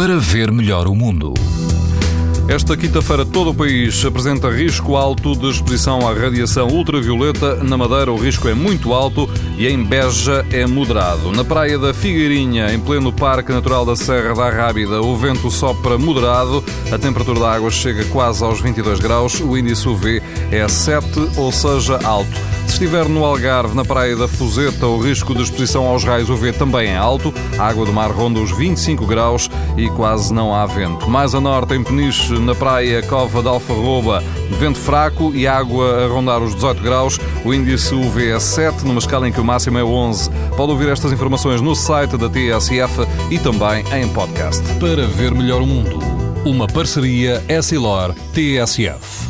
para ver melhor o mundo. Esta quinta-feira, todo o país apresenta risco alto de exposição à radiação ultravioleta. Na Madeira, o risco é muito alto e em Beja é moderado. Na praia da Figueirinha, em pleno Parque Natural da Serra da Rábida, o vento sopra moderado, a temperatura da água chega quase aos 22 graus, o índice UV é 7, ou seja, alto. Estiver no Algarve, na praia da Fuseta, o risco de exposição aos raios UV também é alto. A água do mar ronda os 25 graus e quase não há vento. Mais a norte, em Peniche, na praia Cova de Alfarroba, vento fraco e água a rondar os 18 graus. O índice UV é 7, numa escala em que o máximo é 11. Pode ouvir estas informações no site da TSF e também em podcast. Para ver melhor o mundo, uma parceria Essilor-TSF.